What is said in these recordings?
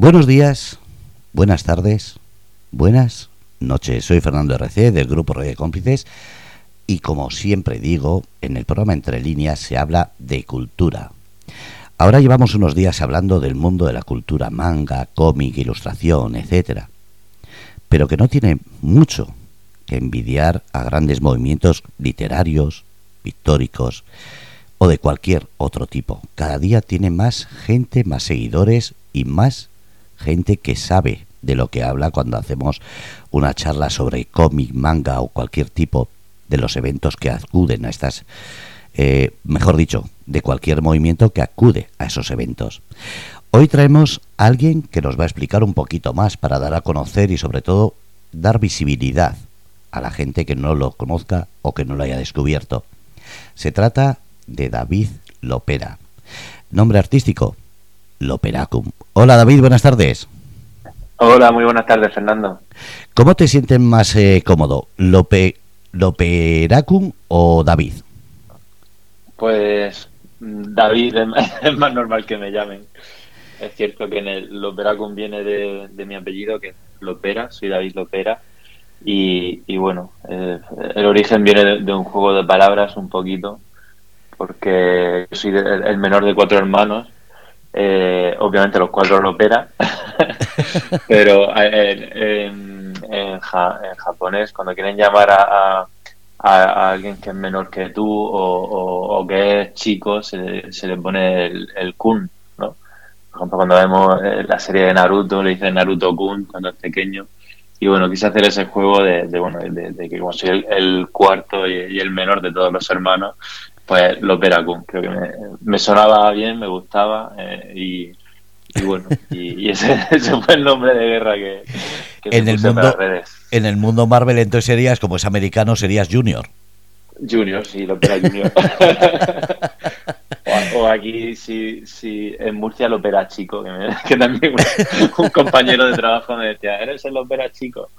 Buenos días, buenas tardes, buenas noches. Soy Fernando RC del Grupo Rey de Cómplices y como siempre digo, en el programa Entre Líneas se habla de cultura. Ahora llevamos unos días hablando del mundo de la cultura, manga, cómic, ilustración, etcétera, pero que no tiene mucho que envidiar a grandes movimientos literarios, pictóricos o de cualquier otro tipo. Cada día tiene más gente, más seguidores y más gente que sabe de lo que habla cuando hacemos una charla sobre cómic, manga o cualquier tipo de los eventos que acuden a estas, eh, mejor dicho, de cualquier movimiento que acude a esos eventos. Hoy traemos a alguien que nos va a explicar un poquito más para dar a conocer y sobre todo dar visibilidad a la gente que no lo conozca o que no lo haya descubierto. Se trata de David Lopera. Nombre artístico, Loperacum. Hola David, buenas tardes. Hola, muy buenas tardes, Fernando. ¿Cómo te sientes más eh, cómodo, Lope, Loperacum o David? Pues mm, David es más normal que me llamen. Es cierto que en el Loperacum viene de, mi apellido, que es Lopera, soy David Lopera. Y, y bueno, eh, el origen viene de, un juego de palabras un poquito, porque soy el menor de cuatro hermanos eh, obviamente los cuatro lo opera, pero en, japonés, cuando quieren llamar a, a, alguien que es menor que tú o, que es chico, se, le pone el, kun, ¿no? Por ejemplo, cuando vemos eh, la serie de Naruto, le dicen Naruto kun cuando es pequeño. Y bueno, quise hacer ese juego de, bueno, de, que como soy el, cuarto y, el menor de todos los hermanos, pues los Veracruz. Creo que me, sonaba bien, me gustaba eh, y, bueno, y, ese, fue el nombre de guerra que, en el mundo En el mundo Marvel entonces serías, como es americano, serías Junior. Junior, sí, lo opera Junior. o, aquí, si, si en Murcia lo opera chico, que, también un, compañero de trabajo me decía, ¿eres el opera chico?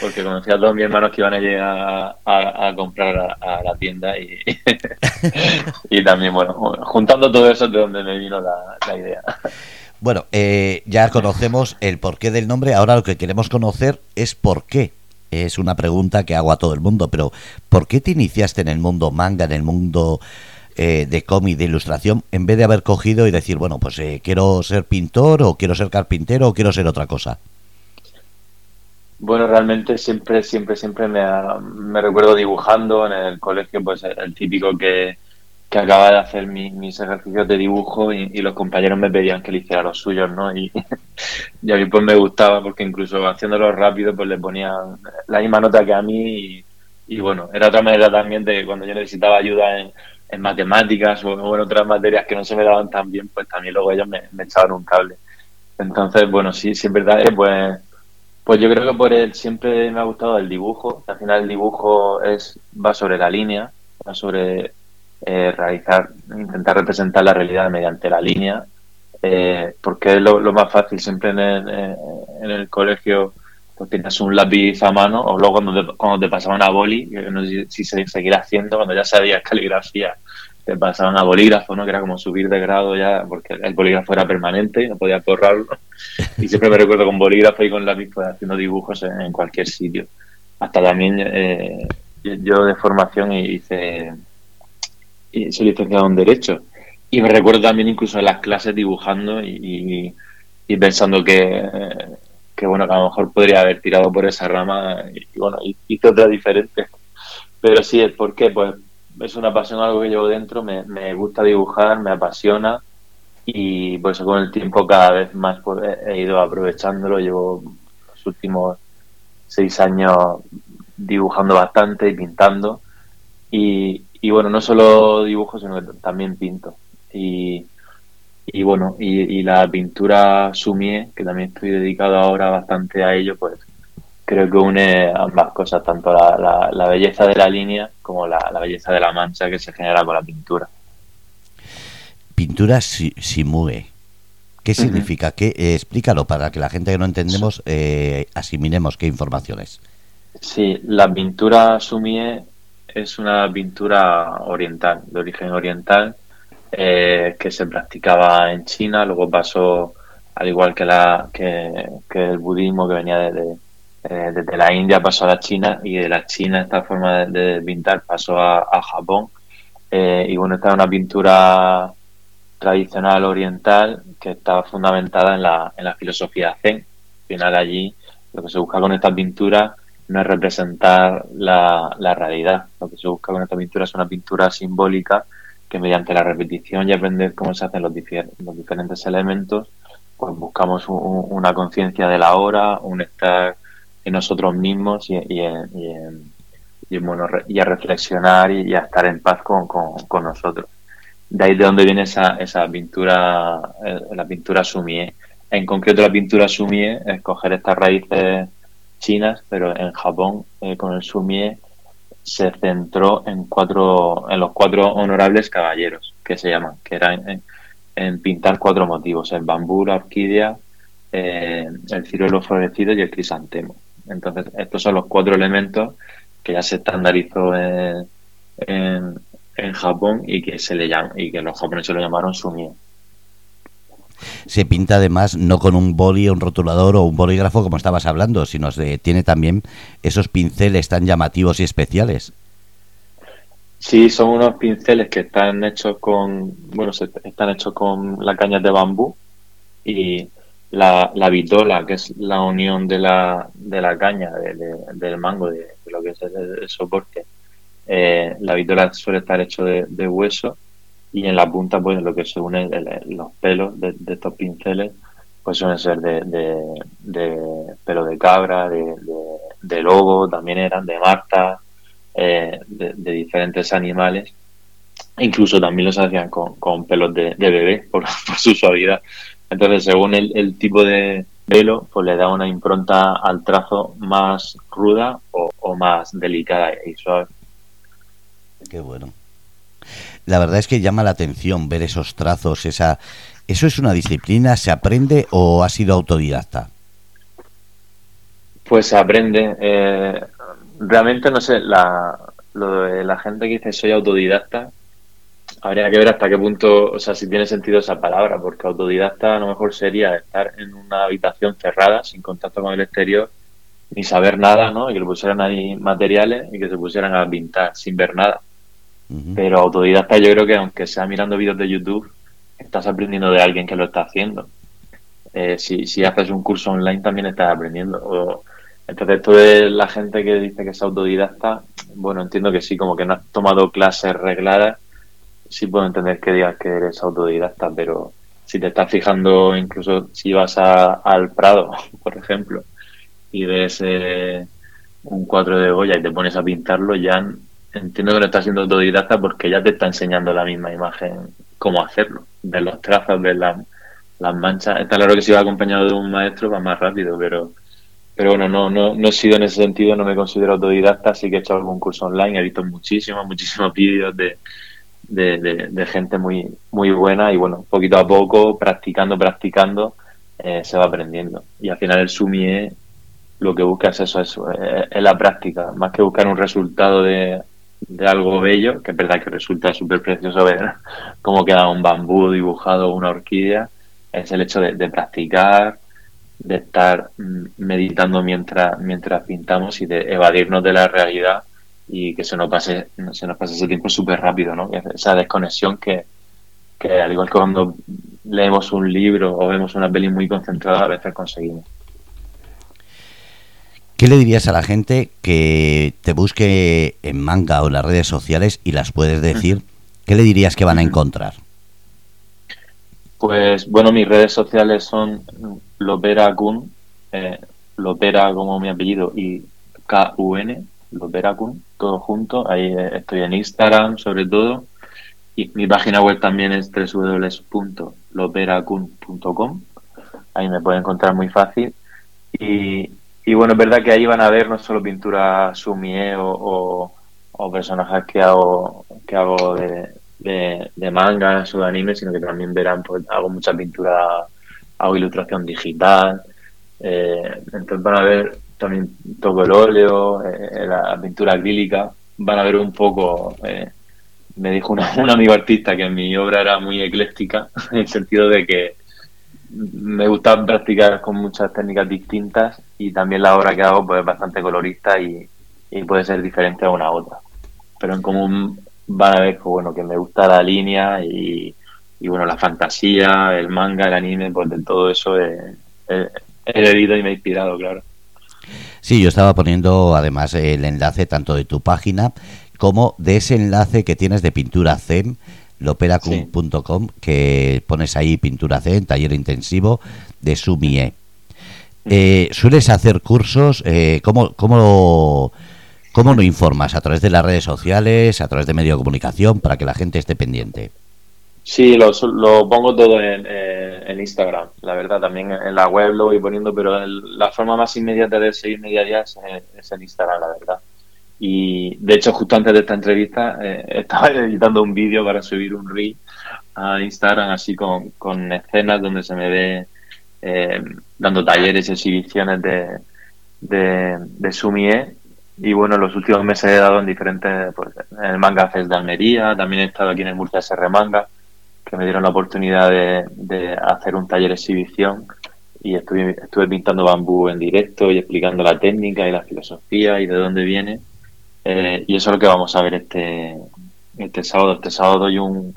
Porque conocía a todos mis hermanos que iban a llegar a, comprar a, la tienda y, y también, bueno, juntando todo eso de donde me vino la, idea. Bueno, eh, ya conocemos el porqué del nombre, ahora lo que queremos conocer es por qué es una pregunta que hago a todo el mundo, pero ¿por qué te iniciaste en el mundo manga, en el mundo eh, de cómic, de ilustración, en vez de haber cogido y decir, bueno, pues eh, quiero ser pintor o quiero ser carpintero o quiero ser otra cosa? Bueno, realmente siempre, siempre, siempre me, me recuerdo dibujando en el colegio, pues el típico que, que acaba de hacer mis ejercicios de dibujo y, los compañeros me pedían que le hiciera los suyos, ¿no? Y, a mí pues me gustaba porque incluso haciéndolo rápido pues le ponían la misma nota que a mí y, bueno, era otra manera también de cuando yo necesitaba ayuda en, matemáticas o, en otras materias que no se me daban tan bien, pues también luego ellos me, echaban un cable. Entonces, bueno, sí, sí es verdad, eh, pues, pues yo creo que por él siempre me ha gustado el dibujo, al final el dibujo es va sobre la línea, va sobre eh, realizar, intentar representar la realidad mediante la línea, eh, porque es lo, más fácil. Siempre en el, en el colegio pues tienes un lápiz a mano, o luego cuando te, cuando te pasaban a boli, que no sé si se seguirá haciendo, cuando ya sabías caligrafía, te pasaban a bolígrafo, ¿no? que era como subir de grado ya, porque el bolígrafo era permanente y no podía borrarlo. Y siempre me recuerdo con bolígrafo y con lápiz pues, haciendo dibujos en, cualquier sitio. Hasta también yo de formación hice y soy licenciado en Derecho. Y me recuerdo también incluso en las clases dibujando y, pensando que, que, bueno, que a lo mejor podría haber tirado por esa rama y, bueno, hice otra diferente. Pero sí, es porque pues es una pasión, algo que llevo dentro, me, me gusta dibujar, me apasiona y por eso con el tiempo cada vez más pues, he ido aprovechándolo. Llevo los últimos seis años dibujando bastante y pintando y, y bueno, no solo dibujo, sino que también pinto. Y, y bueno, y, la pintura sumie, que también estoy dedicado ahora bastante a ello, pues creo que une ambas cosas, tanto la, la, belleza de la línea como la, belleza de la mancha que se genera con la pintura. Pintura simue. ¿Qué significa? ¿Qué, eh, explícalo para que la gente que no entendemos eh, asimilemos qué informaciones. Sí, la pintura sumie es una pintura oriental, de origen oriental, eh, que se practicaba en China, luego pasó al igual que, la, que, el budismo que venía de, eh, desde la India pasó a la China y de la China esta forma de, pintar pasó a, Japón. Eh, y bueno, esta es una pintura tradicional oriental que está fundamentada en la, en la filosofía zen. Al final allí lo que se busca con esta pintura no es representar la, la realidad. Lo que se busca con esta pintura es una pintura simbólica que mediante la repetición y aprender cómo se hacen los, los diferentes elementos, pues buscamos una conciencia de la hora, un estar en nosotros mismos y, y, y, bueno, y a reflexionar y, a estar en paz con, con, nosotros. De ahí de donde viene esa, esa pintura, eh, la pintura sumie. En concreto la pintura sumie es coger estas raíces chinas, pero en Japón eh, con el sumie se centró en cuatro, en los cuatro honorables caballeros que se llaman, que eran en, pintar cuatro motivos: el bambú, la orquídea, eh, el ciruelo florecido y el crisantemo. Entonces, estos son los cuatro elementos que ya se estandarizó en, en, Japón y que se le llaman, y que los japoneses lo llamaron sumie. Se pinta además no con un boli, un rotulador o un bolígrafo como estabas hablando, sino que tiene también esos pinceles tan llamativos y especiales. Sí, son unos pinceles que están hechos con, bueno, están hechos con la caña de bambú y la, la vitola, que es la unión de la, de la caña, del mango, de, lo que es el, soporte. Eh, la vitola suele estar hecho de, hueso y en la punta, pues lo que se une, los pelos de, estos pinceles, pues suelen ser de, de, pelo de cabra, de, de, lobo, también eran de marta, eh, de, diferentes animales. Incluso también los hacían con, con pelos de, bebé por, su suavidad. Entonces, según el, tipo de velo, pues le da una impronta al trazo más ruda o, más delicada y suave. Qué bueno. La verdad es que llama la atención ver esos trazos, esa... ¿Eso es una disciplina? ¿Se aprende o ha sido autodidacta? Pues se aprende. Eh, realmente no sé, la, lo de la gente que dice soy autodidacta, habría que ver hasta qué punto, o sea, si tiene sentido esa palabra, porque autodidacta a lo mejor sería estar en una habitación cerrada, sin contacto con el exterior, ni saber nada, ¿no? Y que le pusieran ahí materiales y que se pusieran a pintar sin ver nada. Pero autodidacta yo creo que aunque sea mirando vídeos de YouTube, estás aprendiendo de alguien que lo está haciendo. Eh, si, si haces un curso online también estás aprendiendo. entonces, esto de la gente que dice que es autodidacta, bueno, entiendo que sí, como que no has tomado clases regladas sí puedo entender que digas que eres autodidacta, pero si te estás fijando, incluso si vas a, al Prado, por ejemplo, y ves eh, un cuadro de Goya y te pones a pintarlo, ya entiendo que no estás siendo autodidacta porque ya te está enseñando la misma imagen cómo hacerlo. Ver los trazos, ver las, las manchas. Está claro que si va acompañado de un maestro va más rápido, pero pero bueno, no, no, no he sido en ese sentido, no me considero autodidacta, sí que he hecho algún curso online, he visto muchísimos, muchísimos vídeos de, de, gente muy, muy buena y bueno, poquito a poco, practicando, practicando, eh, se va aprendiendo. Y al final el sumie lo que busca es eso, eso es, la práctica, más que buscar un resultado de, de algo bello, que es verdad que resulta súper precioso ver cómo queda un bambú dibujado una orquídea, es el hecho de, de, practicar, de estar mm, meditando mientras, mientras pintamos y de evadirnos de la realidad y que se nos pase, se nos pase ese tiempo súper rápido, ¿no? Esa desconexión que, que, al igual que cuando leemos un libro o vemos una peli muy concentrada, a veces conseguimos. ¿Qué le dirías a la gente que te busque en manga o en las redes sociales y las puedes decir? ¿Qué le dirías que van a encontrar? Pues bueno, mis redes sociales son Lopera Kun, eh, Lopera como mi apellido y K-U-N, Loperacun, todo junto. Ahí estoy en Instagram, sobre todo. Y mi página web también es www.loperacun.com. Ahí me pueden encontrar muy fácil. Y, y, bueno, es verdad que ahí van a ver no solo pintura sumie o, o, personajes que hago, que hago de, de, mangas o de anime, sino que también verán, pues hago mucha pintura, hago ilustración digital. Eh, entonces van a ver también toco el óleo, eh, la pintura acrílica. Van a ver un poco, eh, me dijo un amigo artista que mi obra era muy ecléctica, en el sentido de que, me gusta practicar con muchas técnicas distintas y también la obra que hago pues es bastante colorista y, puede ser diferente a una a otra. Pero en común van a ver que, bueno, que me gusta la línea y, bueno, la fantasía, el manga, el anime, pues de todo eso he, he, leído y me he inspirado, claro. Sí, yo estaba poniendo además el enlace tanto de tu página como de ese enlace que tienes de pintura Zen, loperacum.com, que pones ahí pintura Zen, taller intensivo de Sumie. Eh, ¿Sueles hacer cursos? Eh, ¿cómo, cómo, ¿Cómo lo informas? ¿A través de las redes sociales? ¿A través de medio de comunicación? Para que la gente esté pendiente. Sí, lo, lo pongo todo en, en, Instagram, la verdad. También en la web lo voy poniendo, pero la forma más inmediata de seguirme día a día es, es en Instagram, la verdad. Y de hecho, justo antes de esta entrevista, eh, estaba editando un vídeo para subir un reel a Instagram, así con, con escenas donde se me ve eh, dando talleres y exhibiciones de, de, de Sumie. Y bueno, los últimos meses he dado en diferentes, pues, en el Manga Fest de Almería, también he estado aquí en el Murcia SR Manga, que me dieron la oportunidad de, de hacer un taller exhibición y estuve, estuve pintando bambú en directo y explicando la técnica y la filosofía y de dónde viene. Eh, y eso es lo que vamos a ver este, este sábado. Este sábado doy un,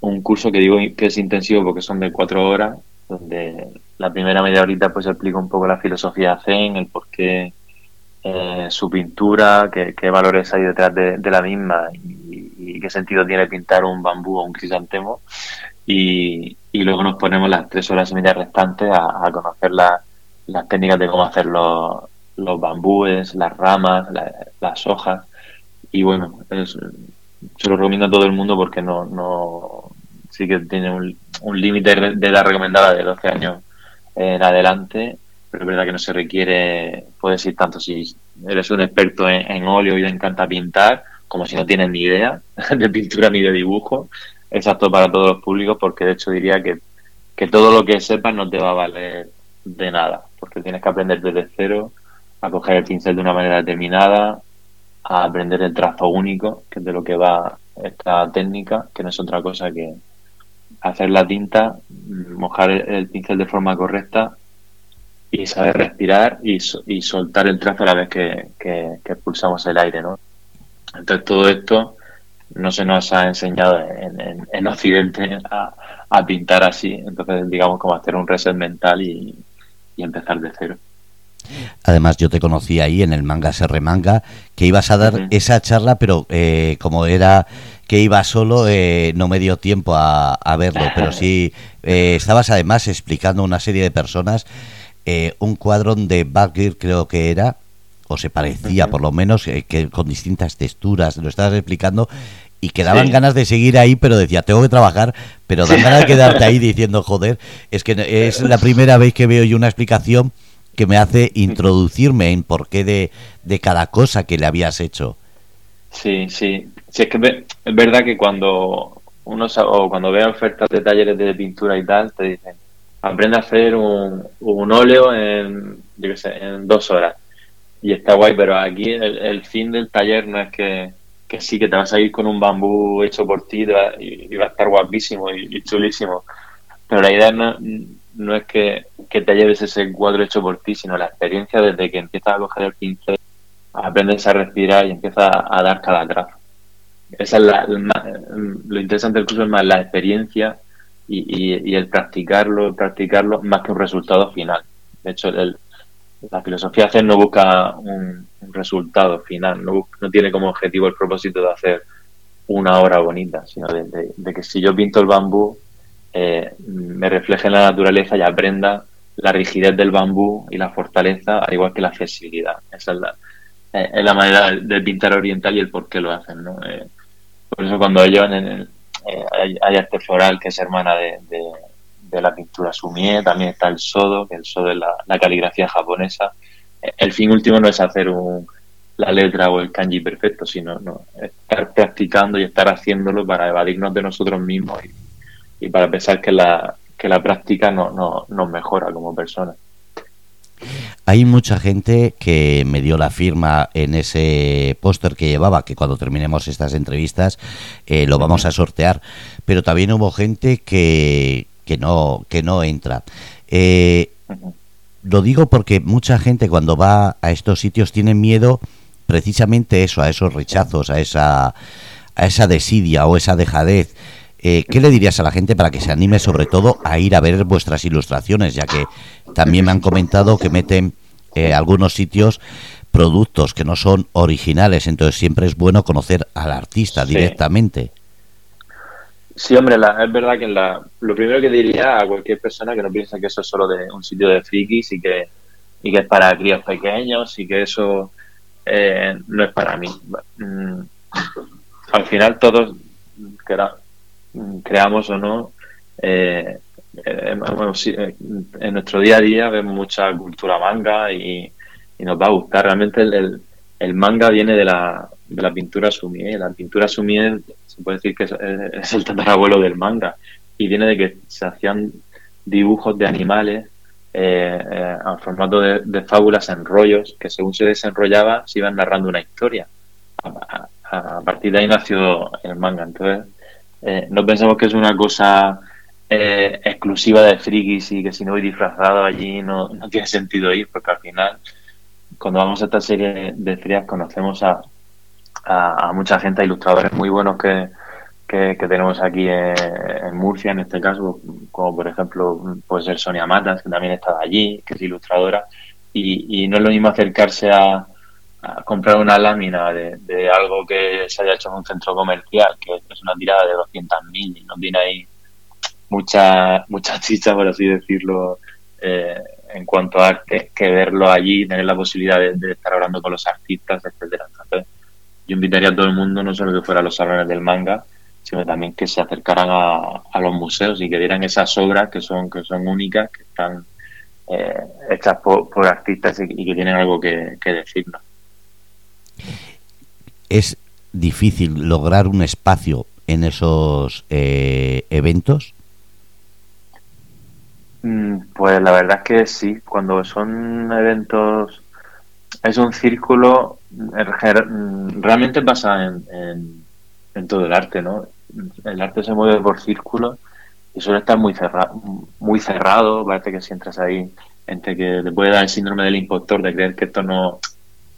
un curso que digo que es intensivo porque son de cuatro horas, donde la primera media horita pues explico un poco la filosofía Zen, el por qué eh, su pintura, qué, qué, valores hay detrás de, la misma y, qué sentido tiene pintar un bambú o un crisantemo. Y, y luego nos ponemos las tres horas y media restantes a, conocer las técnicas de cómo hacer los, los bambúes, las ramas, las hojas. Y bueno, se lo recomiendo a todo el mundo porque no, no sí que tiene un, un límite de edad recomendada de 12 años en adelante, pero es verdad que no se requiere, puedes ir tanto si eres un experto en, óleo y te encanta pintar, como si no tienes ni idea de pintura ni de dibujo. Es apto para todos los públicos porque de hecho diría que, que todo lo que sepas no te va a valer de nada, porque tienes que aprender desde cero a coger el pincel de una manera determinada, a aprender el trazo único, que es de lo que va esta técnica, que no es otra cosa que hacer la tinta, mojar el pincel de forma correcta y saber respirar y, y soltar el trazo a la vez que, que, expulsamos el aire, ¿no? Entonces todo esto no se nos ha enseñado en, en, Occidente a, a, pintar así, entonces digamos como hacer un reset mental y, y empezar de cero. Además, yo te conocí ahí en el Manga SR Manga, que ibas a dar esa charla, pero eh, como era que iba solo, eh, no me dio tiempo a, verlo. Pero sí, eh, estabas además explicando a una serie de personas un cuadrón de Bagir, creo que era, o se parecía por lo menos, que con distintas texturas, lo estabas explicando. Y quedaban ganas de seguir ahí, pero decía, tengo que trabajar, pero dan ganas de quedarte ahí diciendo, joder, es que es la primera vez que veo yo una explicación que me hace introducirme en por qué de, de cada cosa que le habías hecho. Sí, sí. Sí, es que es verdad que cuando uno o cuando ve ofertas de talleres de pintura y tal, te dicen, aprende a hacer un, un óleo en, yo qué sé, en dos horas. Y está guay, pero aquí el, fin del taller no es que, que, sí, que te vas a ir con un bambú hecho por ti y, va a estar guapísimo y, y chulísimo. Pero la idea no, no es que, te lleves ese cuadro hecho por ti, sino la experiencia desde que empiezas a coger el pincel, aprendes a respirar y empiezas a, dar cada trazo. Esa es la, lo interesante del curso es más la experiencia y, el practicarlo, practicarlo más que un resultado final. De hecho, la filosofía hacer no busca un, resultado final, no, no, tiene como objetivo el propósito de hacer una obra bonita, sino de que si yo pinto el bambú, eh, me refleje en la naturaleza y aprenda la rigidez del bambú y la fortaleza, al igual que la flexibilidad. Esa es la, eh, manera del pintar oriental y el por qué lo hacen. ¿no? Eh, por eso cuando ellos el, hay, arte floral que es hermana de, de, la pintura sumie, también está el sodo, que el sodo es la, caligrafía japonesa. El fin último no es hacer la letra o el kanji perfecto, sino no, estar practicando y estar haciéndolo para evadirnos de nosotros mismos y, y para pensar que la, que la práctica no, no, nos mejora como persona. Hay mucha gente que me dio la firma en ese póster que llevaba, que cuando terminemos estas entrevistas eh, lo vamos a sortear, pero también hubo gente que, que no, que no entra. Eh, lo digo porque mucha gente cuando va a estos sitios tiene miedo precisamente eso, a esos rechazos, a esa, a esa desidia o esa dejadez. Eh, ¿Qué le dirías a la gente para que se anime sobre todo a ir a ver vuestras ilustraciones? Ya que también me han comentado que meten eh, algunos sitios productos que no son originales, entonces siempre es bueno conocer al artista directamente. Sí, hombre, es verdad que la, lo primero que diría a cualquier persona que no piensa que eso es solo de un sitio de frikis y que, y que es para críos pequeños y que eso eh, no es para mí. Mm, al final todos creamos o no, eh, eh, en nuestro día a día vemos mucha cultura manga y, nos va a gustar. Realmente el, el, manga viene de la, de la pintura sumie. La pintura sumie se puede decir que es, el tatarabuelo del manga y viene de que se hacían dibujos de animales eh, eh en formato de, fábulas en rollos que según se desenrollaba se iban narrando una historia. A, partir de ahí nació el manga. Entonces, eh, no pensamos que es una cosa eh, exclusiva de frikis y que si no voy disfrazado allí no, no tiene sentido ir, porque al final, cuando vamos a esta serie de frías, conocemos a, a, mucha gente, a ilustradores muy buenos que, que, tenemos aquí en, Murcia, en este caso, como por ejemplo puede ser Sonia Matas, que también está allí, que es ilustradora, y, no es lo mismo acercarse a, comprar una lámina de, de, algo que se haya hecho en un centro comercial, que una tirada de 200.000 y no tiene ahí mucha, mucha chicha, por así decirlo, eh, en cuanto a arte, que verlo allí, tener la posibilidad de, estar hablando con los artistas, etcétera. Entonces, yo invitaría a todo el mundo, no solo que fuera a los salones del manga, sino también que se acercaran a, los museos y que vieran esas obras que son, que son únicas, que están eh, hechas por, artistas y, que tienen algo que, decirnos. Es difícil lograr un espacio en esos eh, eventos. Mm, pues la verdad es que sí, cuando son eventos, es un círculo, mm, realmente pasa en, en, todo el arte, ¿no? El arte se mueve por círculos y suele estar muy cerrado, muy cerrado, parece que si entras ahí, entre que te puede dar el síndrome del impostor de creer que esto no,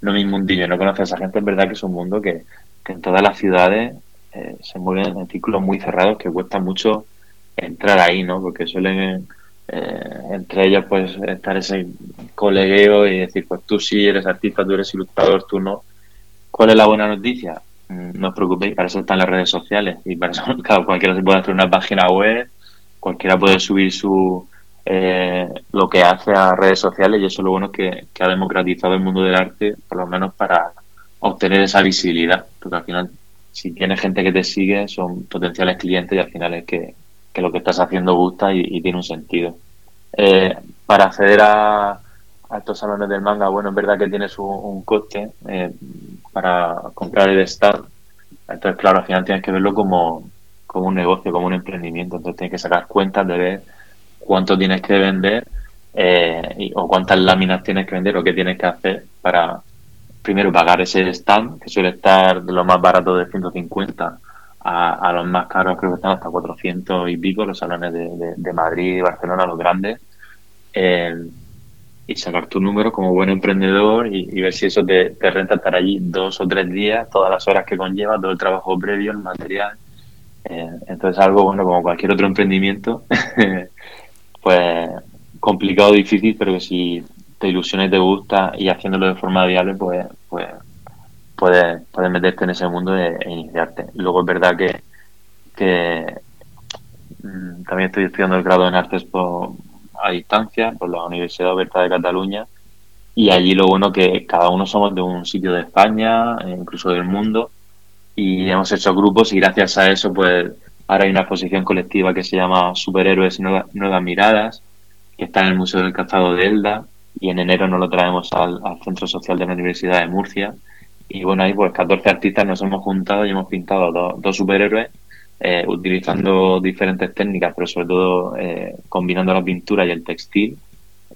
no es mi mundillo, no conoces a esa gente, es verdad que es un mundo que, en todas las ciudades eh, se mueven en círculos muy cerrados que cuesta mucho entrar ahí, ¿no? Porque suelen eh, entre ellos pues estar ese colegueo y decir pues tú sí eres artista, tú eres ilustrador, tú no. ¿Cuál es la buena noticia? Mm, no os preocupéis, para eso están las redes sociales y para eso cualquiera se puede hacer una página web, cualquiera puede subir su eh, lo que hace a redes sociales y eso es lo bueno que ha democratizado el mundo del arte, por lo menos para obtener esa visibilidad, porque al final si tienes gente que te sigue son potenciales clientes y al final es que que lo que estás haciendo gusta y, tiene un sentido. Eh, para acceder a, estos salones del manga, bueno, es verdad que tienes un, coste eh, para comprar el stand. Entonces, claro, al final tienes que verlo como, como un negocio, como un emprendimiento. Entonces, tienes que sacar cuentas de ver cuánto tienes que vender eh, o cuántas láminas tienes que vender o qué tienes que hacer para, primero, pagar ese stand, que suele estar de lo más barato de 150 a, los más caros, creo que están hasta 400 y pico, los salones de, Madrid y Barcelona, los grandes. Eh, y sacar tu número como buen emprendedor y, ver si eso te, renta estar allí dos o tres días, todas las horas que conlleva, todo el trabajo previo, el material. Eh, entonces algo, bueno, como cualquier otro emprendimiento, pues complicado, difícil, pero que si te ilusiona y te gusta y haciéndolo de forma viable, pues, pues puedes, puedes meterte en ese mundo e, iniciarte. Luego es verdad que, mm, también estoy estudiando el grado en artes a distancia por la Universidad Oberta de Cataluña y allí lo bueno que cada uno somos de un sitio de España, e incluso del mundo, y hemos hecho grupos y gracias a eso pues ahora hay una exposición colectiva que se llama Superhéroes Nuevas Miradas, que está en el Museo del Cazado de Elda y en enero nos lo traemos al Centro Social de la Universidad de Murcia y bueno, ahí pues 14 artistas nos hemos juntado y hemos pintado dos, superhéroes eh, utilizando diferentes técnicas, pero sobre todo eh, combinando la pintura y el textil.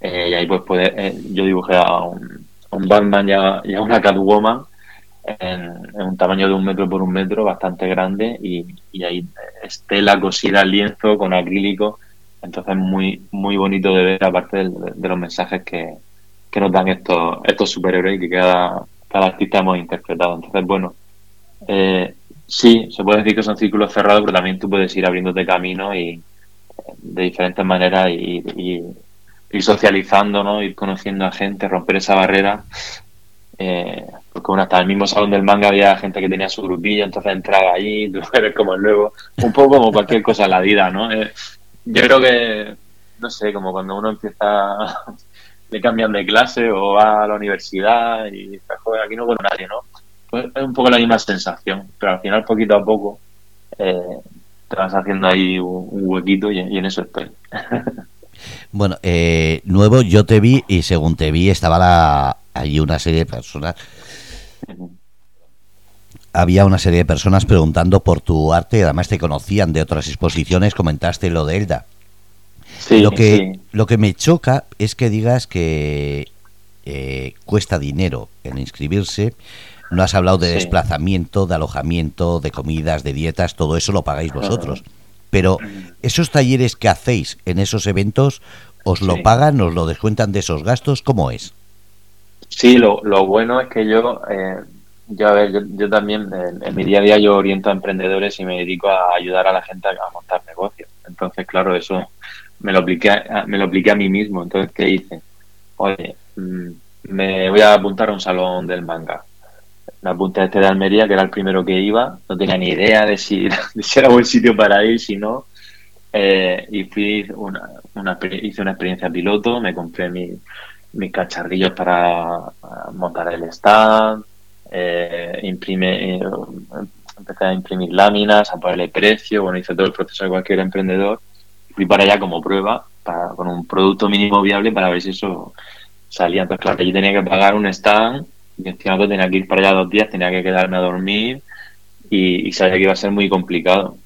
Eh, y ahí pues puede, yo dibujé a un, Batman y a, una Catwoman en, un tamaño de un metro por un metro, bastante grande, y, y ahí estela cosida al lienzo con acrílico Entonces muy, muy bonito de ver, aparte de, los mensajes que, nos dan estos, estos superhéroes que cada, cada artista hemos interpretado. Entonces, bueno, eh, sí, se puede decir que son círculos cerrados, pero también tú puedes ir abriéndote camino y de diferentes maneras y, y ir socializando, ¿no? Ir conociendo a gente, romper esa barrera. Eh, porque bueno, hasta el mismo salón del manga había gente que tenía su grupillo, entonces entraba ahí, tú eres como el nuevo, un poco como cualquier cosa en la vida, ¿no? Eh, yo creo que, no sé, como cuando uno empieza, le cambian de clase o va a la universidad y dice, joder, aquí no con nadie, ¿no? Pues es un poco la misma sensación, pero al final poquito a poco eh, te vas haciendo ahí un, huequito y, y en eso estoy. Bueno, eh, nuevo, yo te vi y según te vi estaba la, allí una serie de personas. Había una serie de personas preguntando por tu arte, además te conocían de otras exposiciones, comentaste lo de Elda. lo, que, lo que me choca es que digas que eh, cuesta dinero en inscribirse. No has hablado de desplazamiento, de alojamiento, de comidas, de dietas, todo eso lo pagáis vosotros. Pero esos talleres que hacéis en esos eventos, ¿os lo pagan, os lo descuentan de esos gastos? ¿Cómo es? Sí, lo, lo bueno es que yo, eh, yo, a ver, yo, también en, mi día a día yo oriento a emprendedores y me dedico a ayudar a la gente a, montar negocios. Entonces, claro, eso me lo apliqué, me lo apliqué a mí mismo. Entonces, ¿qué hice? Oye, mm, me voy a apuntar a un salón del manga me apunté a este de Almería, que era el primero que iba, no tenía ni idea de si, era buen sitio para ir, si no. Eh, y fui una, una, hice una experiencia piloto, me compré mis cacharrillos para montar el stand, eh, imprime, eh, empecé a imprimir láminas, a ponerle precio, bueno, hice todo el proceso de cualquier emprendedor. Fui para allá como prueba, con un producto mínimo viable para ver si eso salía. Entonces, claro, yo tenía que pagar un stand y encima tenía que ir para allá dos días, tenía que quedarme a dormir y, sabía que iba a ser muy complicado.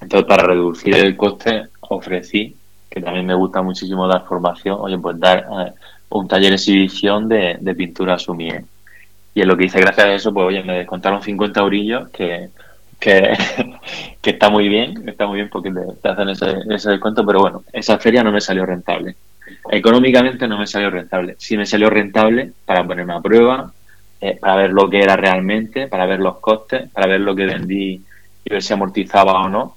Entonces, para reducir el coste, ofrecí, que también me gusta muchísimo dar formación, oye, pues dar eh, un taller de exhibición de, pintura a su miel. Y en lo que hice gracias a eso, pues oye, me descontaron 50 eurillos, que, que, está muy bien, está muy bien porque te, hacen ese, ese descuento, pero bueno, esa feria no me salió rentable. Económicamente no me salió rentable. Sí me salió rentable para ponerme a prueba, eh, para ver lo que era realmente, para ver los costes, para ver lo que vendí y ver si amortizaba o no.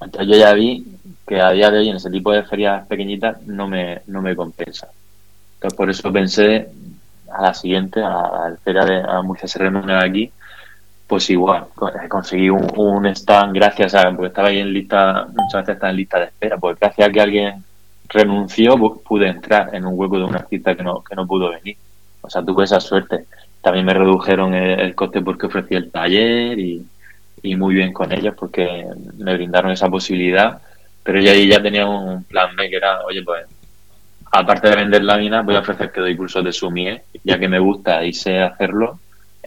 Entonces yo ya vi que a día de hoy en ese tipo de ferias pequeñitas no me, no me compensa. Entonces por eso pensé a la siguiente, a la, feria de a Murcia de aquí, pues igual, eh, conseguí un, stand gracias a, porque estaba ahí en lista, muchas veces está en lista de espera, pues gracias a que alguien renunció, pude entrar en un hueco de una artista que no, que no pudo venir. O sea, tuve esa suerte. También me redujeron el, coste porque ofrecí el taller y, muy bien con ellos porque me brindaron esa posibilidad. Pero ya ahí ya tenía un plan B que era, oye, pues aparte de vender láminas, voy a ofrecer que doy cursos de sumie, ya que me gusta y sé hacerlo.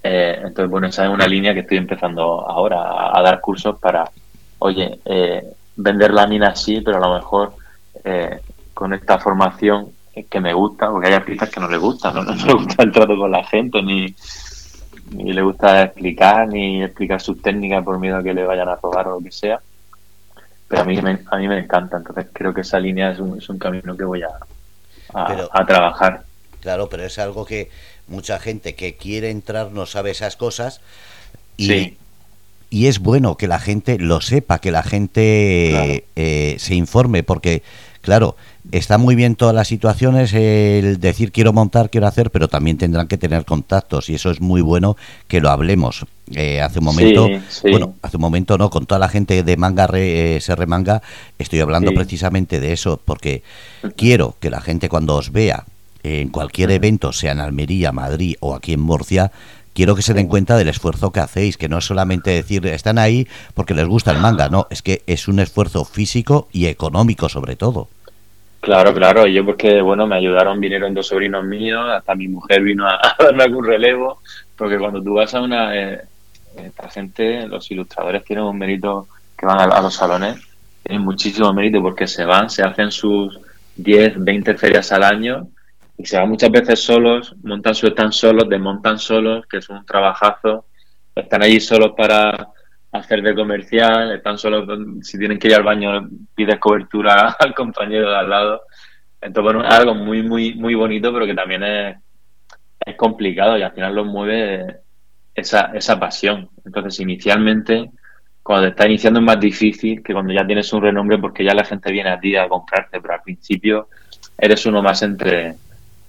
Eh, entonces, bueno, esa es una línea que estoy empezando ahora a, dar cursos para, oye, eh, vender láminas sí, pero a lo mejor eh, con esta formación que me gusta, porque hay artistas que no les gusta, no, no les gusta el trato con la gente, ni, ni le gusta explicar, ni explicar sus técnicas por miedo a que le vayan a robar o lo que sea. Pero a mí me, a mí me encanta, entonces creo que esa línea es un, es un camino que voy a, a, trabajar. Claro, pero es algo que mucha gente que quiere entrar no sabe esas cosas y, y es bueno que la gente lo sepa, que la gente eh, se informe, porque Claro, está muy bien todas las situaciones, el decir quiero montar, quiero hacer, pero también tendrán que tener contactos y eso es muy bueno que lo hablemos. Eh, hace un momento, bueno, hace un momento no, con toda la gente de manga re, eh, se remanga, estoy hablando precisamente de eso, porque quiero que la gente cuando os vea en cualquier evento, sea en Almería, Madrid o aquí en Murcia, quiero que se den cuenta del esfuerzo que hacéis, que no es solamente decir están ahí porque les gusta el manga, no, es que es un esfuerzo físico y económico sobre todo. Claro, claro, yo porque, bueno, me ayudaron, vinieron dos sobrinos míos, hasta mi mujer vino a, darme algún relevo, porque cuando tú vas a una, eh, esta gente, los ilustradores tienen un mérito que van a, los salones, tienen muchísimo mérito porque se van, se hacen sus 10, 20 ferias al año y se van muchas veces solos, montan su stand solos, desmontan solos, que es un trabajazo, están allí solos para hacer de comercial, están solo, si tienen que ir al baño, pides cobertura al compañero de al lado. Entonces, bueno, es algo muy, muy, muy bonito, pero que también es, complicado y al final lo mueve esa, esa pasión. Entonces, inicialmente, cuando te está iniciando es más difícil que cuando ya tienes un renombre porque ya la gente viene a ti a comprarte, pero al principio eres uno más entre,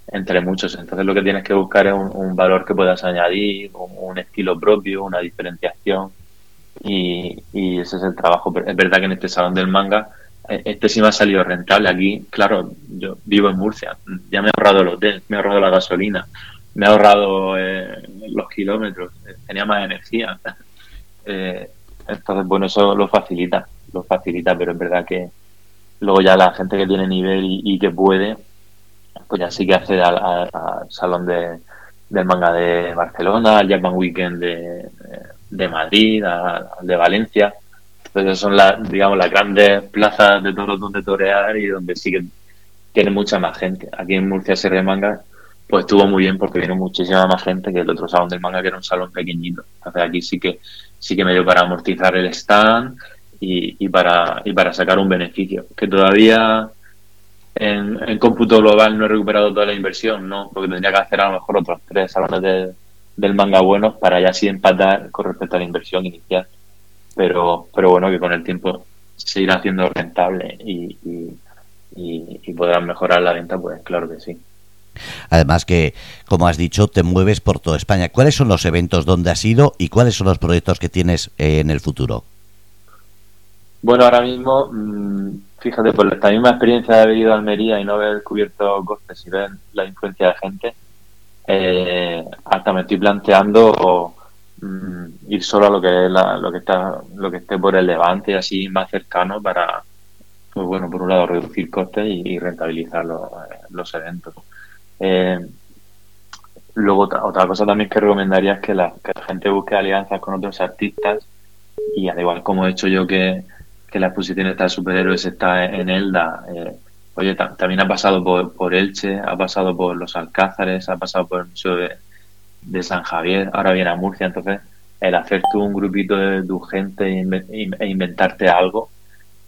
entre muchos. Entonces lo que tienes que buscar es un, valor que puedas añadir, un, estilo propio, una diferenciación y, y, ese es el trabajo. Es verdad que en este salón del manga eh, este sí me ha salido rentable. Aquí, claro, yo vivo en Murcia, ya me he ahorrado el hotel, me he ahorrado la gasolina, me he ahorrado eh, los kilómetros, eh, tenía más energía. entonces, bueno, eso lo facilita, lo facilita, pero es verdad que luego ya la gente que tiene nivel y, que puede, pues ya sí que accede al, salón de, del manga de Barcelona, al Japan Weekend de, de Madrid, al de Valencia. Entonces son las, digamos, las grandes plazas de toros donde torear y donde sí que tiene mucha más gente. Aquí en Murcia Sierra de Manga, pues estuvo muy bien porque vino muchísima más gente que el otro salón del manga, que era un salón pequeñito. Entonces aquí sí que sí que me dio para amortizar el stand y, y para y para sacar un beneficio. Que todavía en, en, cómputo global no he recuperado toda la inversión, ¿no? Porque tendría que hacer a lo mejor otros tres salones del manga buenos para ya así empatar con respecto a la inversión inicial. Pero, pero bueno, que con el tiempo se irá haciendo rentable y, y, y podrán mejorar la venta, pues claro que sí. Además que, como has dicho, te mueves por toda España. ¿Cuáles son los eventos donde has ido y cuáles son los proyectos que tienes eh, en el futuro? Bueno, ahora mismo, mm, fíjate, por esta misma experiencia de haber ido a Almería y no haber cubierto costes y ver la influencia de gente, eh, hasta me estoy planteando mm, ir solo a lo que es lo que está lo que esté por el levante así más cercano para pues bueno por un lado reducir costes y, rentabilizar los eventos. Eh, luego, otra, cosa también que recomendaría es que la, gente busque alianzas con otros artistas y al igual como he hecho yo que, la exposición está de superhéroes está en Elda, eh, oye, también ha pasado por, por Elche, ha pasado por los Alcázares, ha pasado por el Museo de, San Javier, ahora viene a Murcia, entonces el hacer tú un grupito de tu gente e, e inventarte algo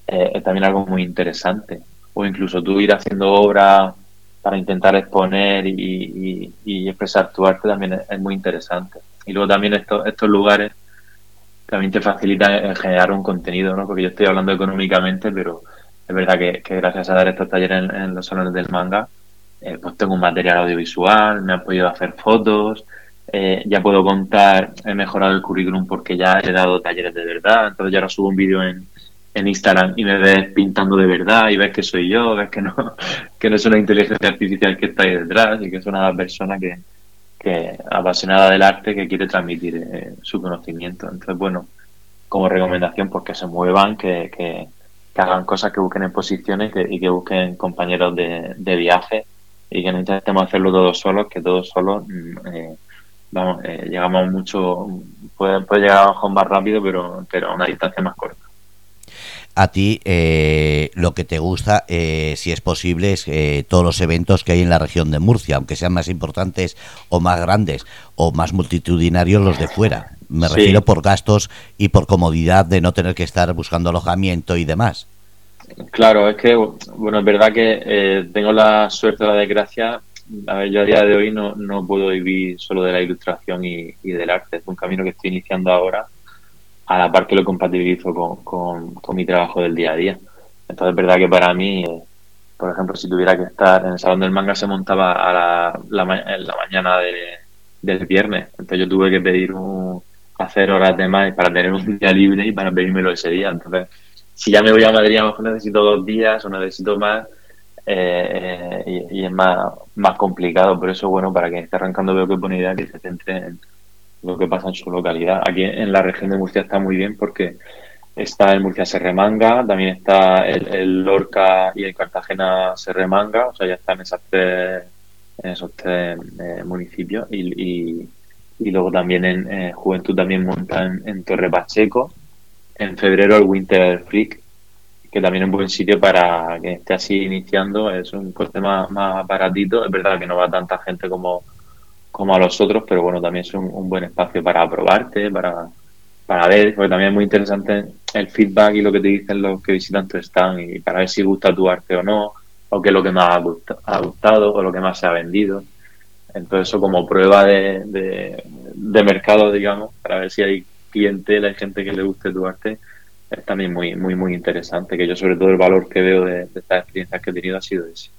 eh, es también algo muy interesante. O incluso tú ir haciendo obras para intentar exponer y, expresar tu arte también es, muy interesante. Y luego también estos, estos lugares también te facilitan generar un contenido, ¿no? Porque yo estoy hablando económicamente, pero es verdad que, gracias a dar estos talleres en, los salones del manga, eh, pues tengo un material audiovisual, me han podido hacer fotos, eh, ya puedo contar, he mejorado el currículum porque ya he dado talleres de verdad, entonces ya ahora subo un vídeo en, en Instagram y me ves pintando de verdad y ves que soy yo, ves que no, que no es una inteligencia artificial que está ahí detrás y que es una persona que, que apasionada del arte que quiere transmitir eh, su conocimiento. Entonces, bueno, como recomendación, pues que se muevan, que, que, hagan cosas, que busquen exposiciones y que busquen compañeros de, viaje y que no intentemos hacerlo todos solos, que todos solos, mm, eh, vamos, eh, llegamos mucho, puede, puede llegar a más rápido, pero, pero a una distancia más corta a ti eh, lo que te gusta, eh, si es posible, es eh, todos los eventos que hay en la región de Murcia, aunque sean más importantes o más grandes o más multitudinarios los de fuera. Me refiero por gastos y por comodidad de no tener que estar buscando alojamiento y demás. Claro, es que, bueno, es verdad que tengo la suerte o la desgracia. A ver, yo a día de hoy no, no puedo vivir solo de la ilustración y del arte. Es un camino que estoy iniciando ahora a la par que lo compatibilizo con, con, mi trabajo del día a día. Entonces es verdad que para mí, eh, por ejemplo, si tuviera que estar en el salón del manga se montaba a la, la, en la mañana del viernes. Entonces yo tuve que pedir un, hacer horas de más para tener un día libre y para pedírmelo ese día. Entonces, si ya me voy a Madrid, a lo mejor necesito dos días o necesito más. Eh, y, es más, más complicado, por eso bueno, para quien esté arrancando veo que es buena idea que se centre en, lo que pasa en su localidad. Aquí en la región de Murcia está muy bien porque está el Murcia Serremanga, también está el, Lorca y el Cartagena Serremanga, o sea, ya están esas tres, en esos tres eh, municipios. Y, luego también en eh, Juventud también monta en, Torre Pacheco. En febrero el Winter Freak, que también es un buen sitio para que esté así iniciando, es un coste más, más baratito, es verdad que no va tanta gente como como a los otros, pero bueno, también es un, buen espacio para probarte, para, para ver, porque también es muy interesante el feedback y lo que te dicen los que visitan tu stand y para ver si gusta tu arte o no, o qué es lo que más ha gustado, o lo que más se ha vendido. Entonces eso como prueba de, de, mercado, digamos, para ver si hay clientela, hay gente que le guste tu arte, es también muy, muy, muy interesante, que yo sobre todo el valor que veo de, estas experiencias que he tenido ha sido ese.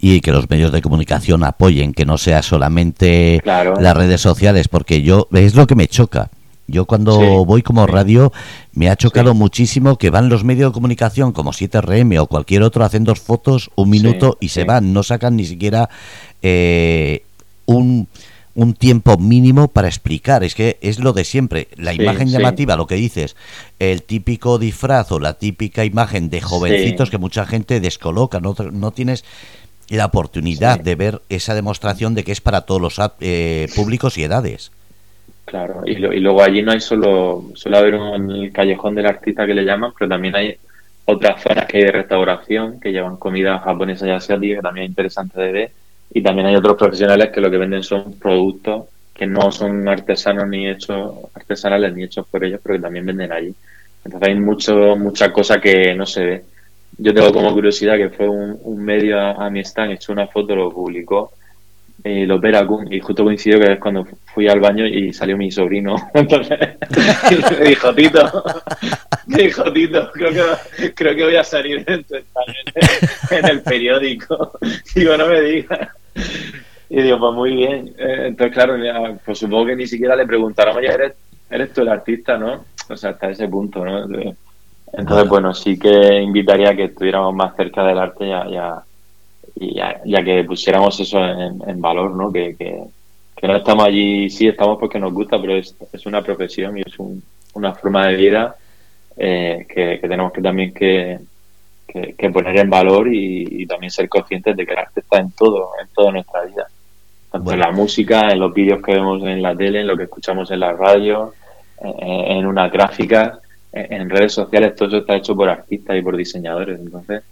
Y que los medios de comunicación apoyen, que no sea solamente las redes sociales, porque yo es lo que me choca. Yo cuando voy como radio me ha chocado muchísimo que van los medios de comunicación como 7RM o cualquier otro, hacen dos fotos, un minuto y se van, no sacan ni siquiera eh, un, un tiempo mínimo para explicar. Es que es lo de siempre. La imagen llamativa, lo que dices, el típico disfraz o la típica imagen de jovencitos que mucha gente descoloca. No, no tienes la oportunidad de ver esa demostración de que es para todos los eh, públicos y edades. Claro, y, y, luego allí no hay solo, suele haber un el callejón del artista que le llaman, pero también hay otras zonas que hay de restauración que llevan comida japonesa y asiática, que también es interesante de ver. Y también hay otros profesionales que lo que venden son productos que no son artesanos ni hechos artesanales ni hechos por ellos, pero que también venden allí. Entonces hay mucho, mucha cosa que no se ve. Yo tengo como curiosidad que fue un, medio a, a mi stand, hecho una foto, lo publicó eh, los Veracruz y justo coincidió que es cuando fui al baño y salió mi sobrino. Entonces me dijo, Tito, me dijo, Tito, creo que, creo que voy a salir en, en el periódico. Digo, no me digas. Y digo, pues muy bien. Eh, entonces, claro, pues supongo que ni siquiera le preguntaron, oye, eres, eres tú el artista, ¿no? O sea, hasta ese punto, ¿no? Entonces, bueno, sí que invitaría a que estuviéramos más cerca del arte ya, ya y ya, que pusiéramos eso en, valor, ¿no? Que, que, no estamos allí, sí estamos porque nos gusta, pero es, es una profesión y es una forma de vida eh, que, tenemos que también que, que, poner en valor y, también ser conscientes de que el arte está en todo, en toda nuestra vida. Tanto en la música, en los vídeos que vemos en la tele, en lo que escuchamos en la radio, en, una gráfica, en, en redes sociales, todo eso está hecho por artistas y por diseñadores. Entonces,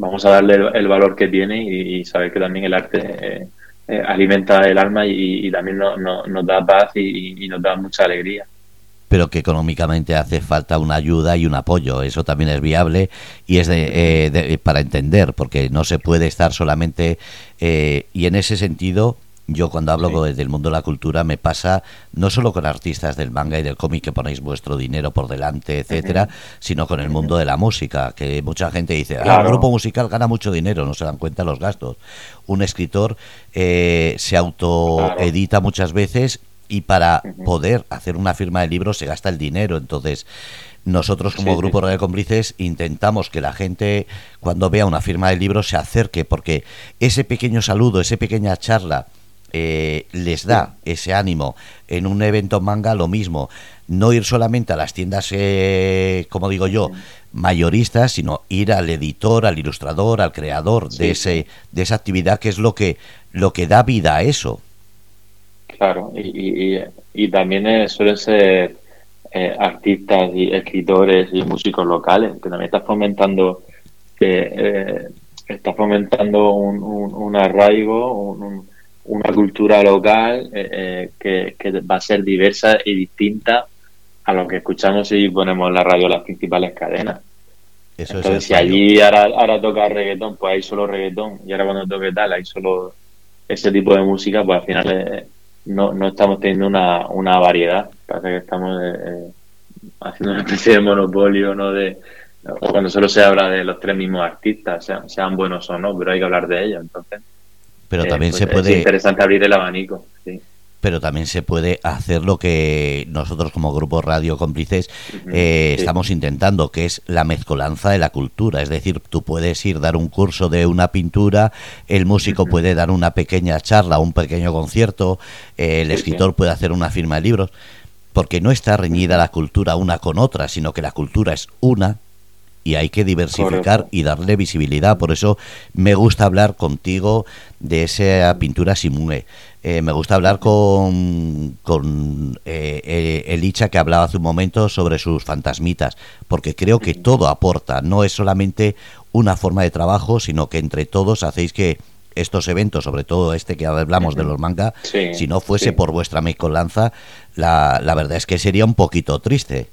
vamos a darle el, valor que tiene y, saber que también el arte eh, eh, alimenta el alma y, también nos da paz y, nos da mucha alegría pero que económicamente hace falta una ayuda y un apoyo. Eso también es viable y es de, eh, para entender, porque no se puede estar solamente... y en ese sentido, yo cuando hablo del mundo de la cultura me pasa no solo con artistas del manga y del cómic que ponéis vuestro dinero por delante, etcétera, sino con el mundo de la música, que mucha gente dice, ah, grupo musical gana mucho dinero, no se dan cuenta los gastos. Un escritor eh, se autoedita muchas veces y para poder hacer una firma de libros se gasta el dinero, entonces nosotros como grupo de cómplices intentamos que la gente cuando vea una firma de libros se acerque porque ese pequeño saludo, esa pequeña charla eh, les da ese ánimo en un evento manga lo mismo no ir solamente a las tiendas eh, como digo yo mayoristas sino ir al editor al ilustrador al creador de ese de esa actividad que es lo que lo que da vida a eso. Claro y, y, también suelen ser eh, artistas y escritores y músicos locales que también está fomentando eh, está fomentando un, un arraigo un, una cultura local eh, eh, que, va a ser diversa y distinta a lo que escuchamos si ponemos en la radio las principales cadenas. Entonces, si allí ahora, ahora, toca reggaetón, pues hay solo reggaetón, y ahora cuando toque tal, hay solo ese tipo de música, pues al final eh, no, no estamos teniendo una, una variedad. Parece que estamos haciendo una especie de monopolio, ¿no? De, cuando solo se habla de los tres mismos artistas, sean, sean buenos o no, pero hay que hablar de ellos, entonces pero eh, también pues se puede... Es interesante abrir el abanico, sí. Pero también se puede hacer lo que nosotros como grupo Radio Cómplices eh, estamos intentando, que es la mezcolanza de la cultura. Es decir, tú puedes ir dar un curso de una pintura, el músico puede dar una pequeña charla, un pequeño concierto, eh, el escritor puede hacer una firma de libros, porque no está reñida la cultura una con otra, sino que la cultura es una y hay que diversificar y darle visibilidad. Por eso me gusta hablar contigo de esa pintura Simue. Eh, me gusta hablar con, con eh, eh, Elicha, que hablaba hace un momento sobre sus fantasmitas, porque creo que todo aporta, no es solamente una forma de trabajo, sino que entre todos hacéis que estos eventos, sobre todo este que hablamos de los manga, si no fuese por vuestra mezcolanza, la, la verdad es que sería un poquito triste.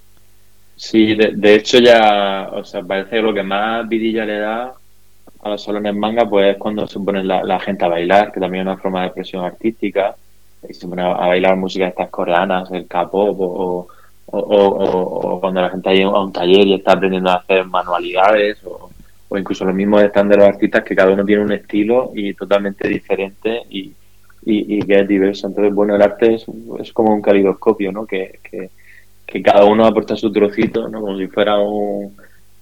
Sí, de, hecho ya, o sea, parece que lo que más vidilla le da a los salones manga, pues es cuando se pone la, gente a bailar, que también es una forma de expresión artística, y se pone a bailar música estas coreanas, el K-pop, o, o, cuando la gente va a un taller y está aprendiendo a hacer manualidades, o, incluso lo mismo están de los artistas que cada uno tiene un estilo y totalmente diferente y, y, que es diverso. Entonces, bueno, el arte es, es como un calidoscopio, ¿no? Que, que, que cada uno aporta su trocito, ¿no? Como si fuera un,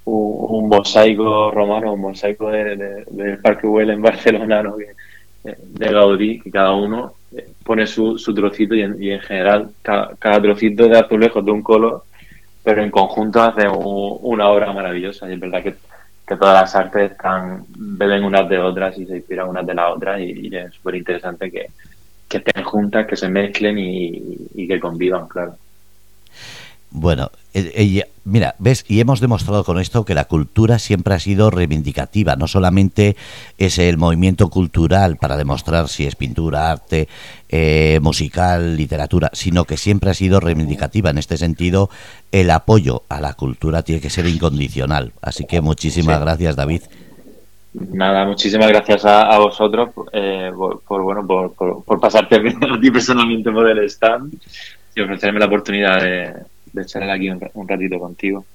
un, mosaico romano, un mosaico del de, Parque Güell en Barcelona, ¿no? Que, de Gaudí, que cada uno eh, pone su, su trocito y en, general cada, cada, trocito de azulejos de un color, pero en conjunto hace una obra maravillosa y es verdad que, que, todas las artes están beben unas de otras y se inspiran unas de las otras y, es súper interesante que, que estén juntas, que se mezclen y que convivan, claro. Bueno, ella, mira, ves, y hemos demostrado con esto que la cultura siempre ha sido reivindicativa, no solamente es el movimiento cultural para demostrar si es pintura, arte, eh, musical, literatura, sino que siempre ha sido reivindicativa. En este sentido, el apoyo a la cultura tiene que ser incondicional. Así que muchísimas gracias, David. Nada, muchísimas gracias a, vosotros eh, por, bueno por, por, pasarte a ti personalmente por el stand y ofrecerme la oportunidad de de estar aquí un, ratito contigo.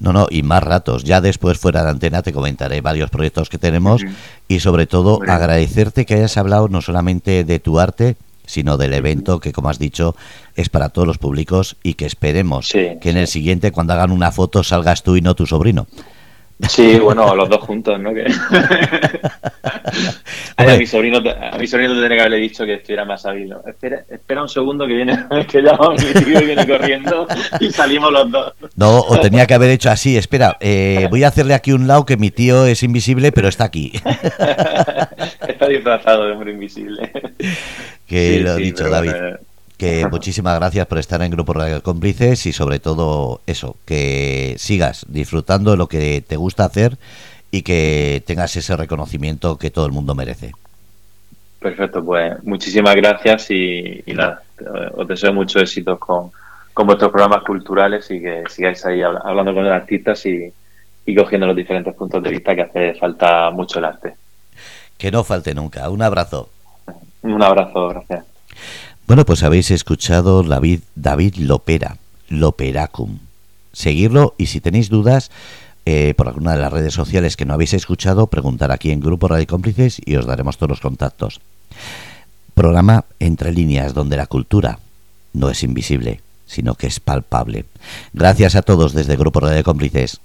No, no, y más ratos. Ya después fuera de antena te comentaré varios proyectos que tenemos y sobre todo agradecerte que hayas hablado no solamente de tu arte, sino del evento que, como has dicho, es para todos los públicos y que esperemos que en el siguiente, cuando hagan una foto, salgas tú y no tu sobrino. Sí, bueno, los dos juntos, ¿no? A, mi sobrino, a mi sobrino tendría que haberle dicho que estuviera más hábil. Espera, espera un segundo que viene, que ya mi tío viene corriendo y salimos los dos. No, o tenía que haber hecho así, espera, eh, voy a hacerle aquí un lado que mi tío es invisible, pero está aquí. está disfrazado de hombre invisible. Que lo he dicho, David que muchísimas gracias por estar en Grupo Radio Cómplices y sobre todo eso, que sigas disfrutando de lo que te gusta hacer y que tengas ese reconocimiento que todo el mundo merece. Perfecto, pues muchísimas gracias y, nada, os deseo mucho éxito con, con vuestros programas culturales y que sigáis ahí hablando con los artistas y, y cogiendo los diferentes puntos de vista que hace falta mucho el arte. Que no falte nunca. Un abrazo. Un abrazo, gracias. Bueno, pues habéis escuchado David, David Lopera, Loperacum. Seguirlo y si tenéis dudas eh, por alguna de las redes sociales que no habéis escuchado, preguntar aquí en Grupo Radio Cómplices y os daremos todos los contactos. Programa Entre Líneas, donde la cultura no es invisible, sino que es palpable. Gracias a todos desde Grupo Radio Cómplices.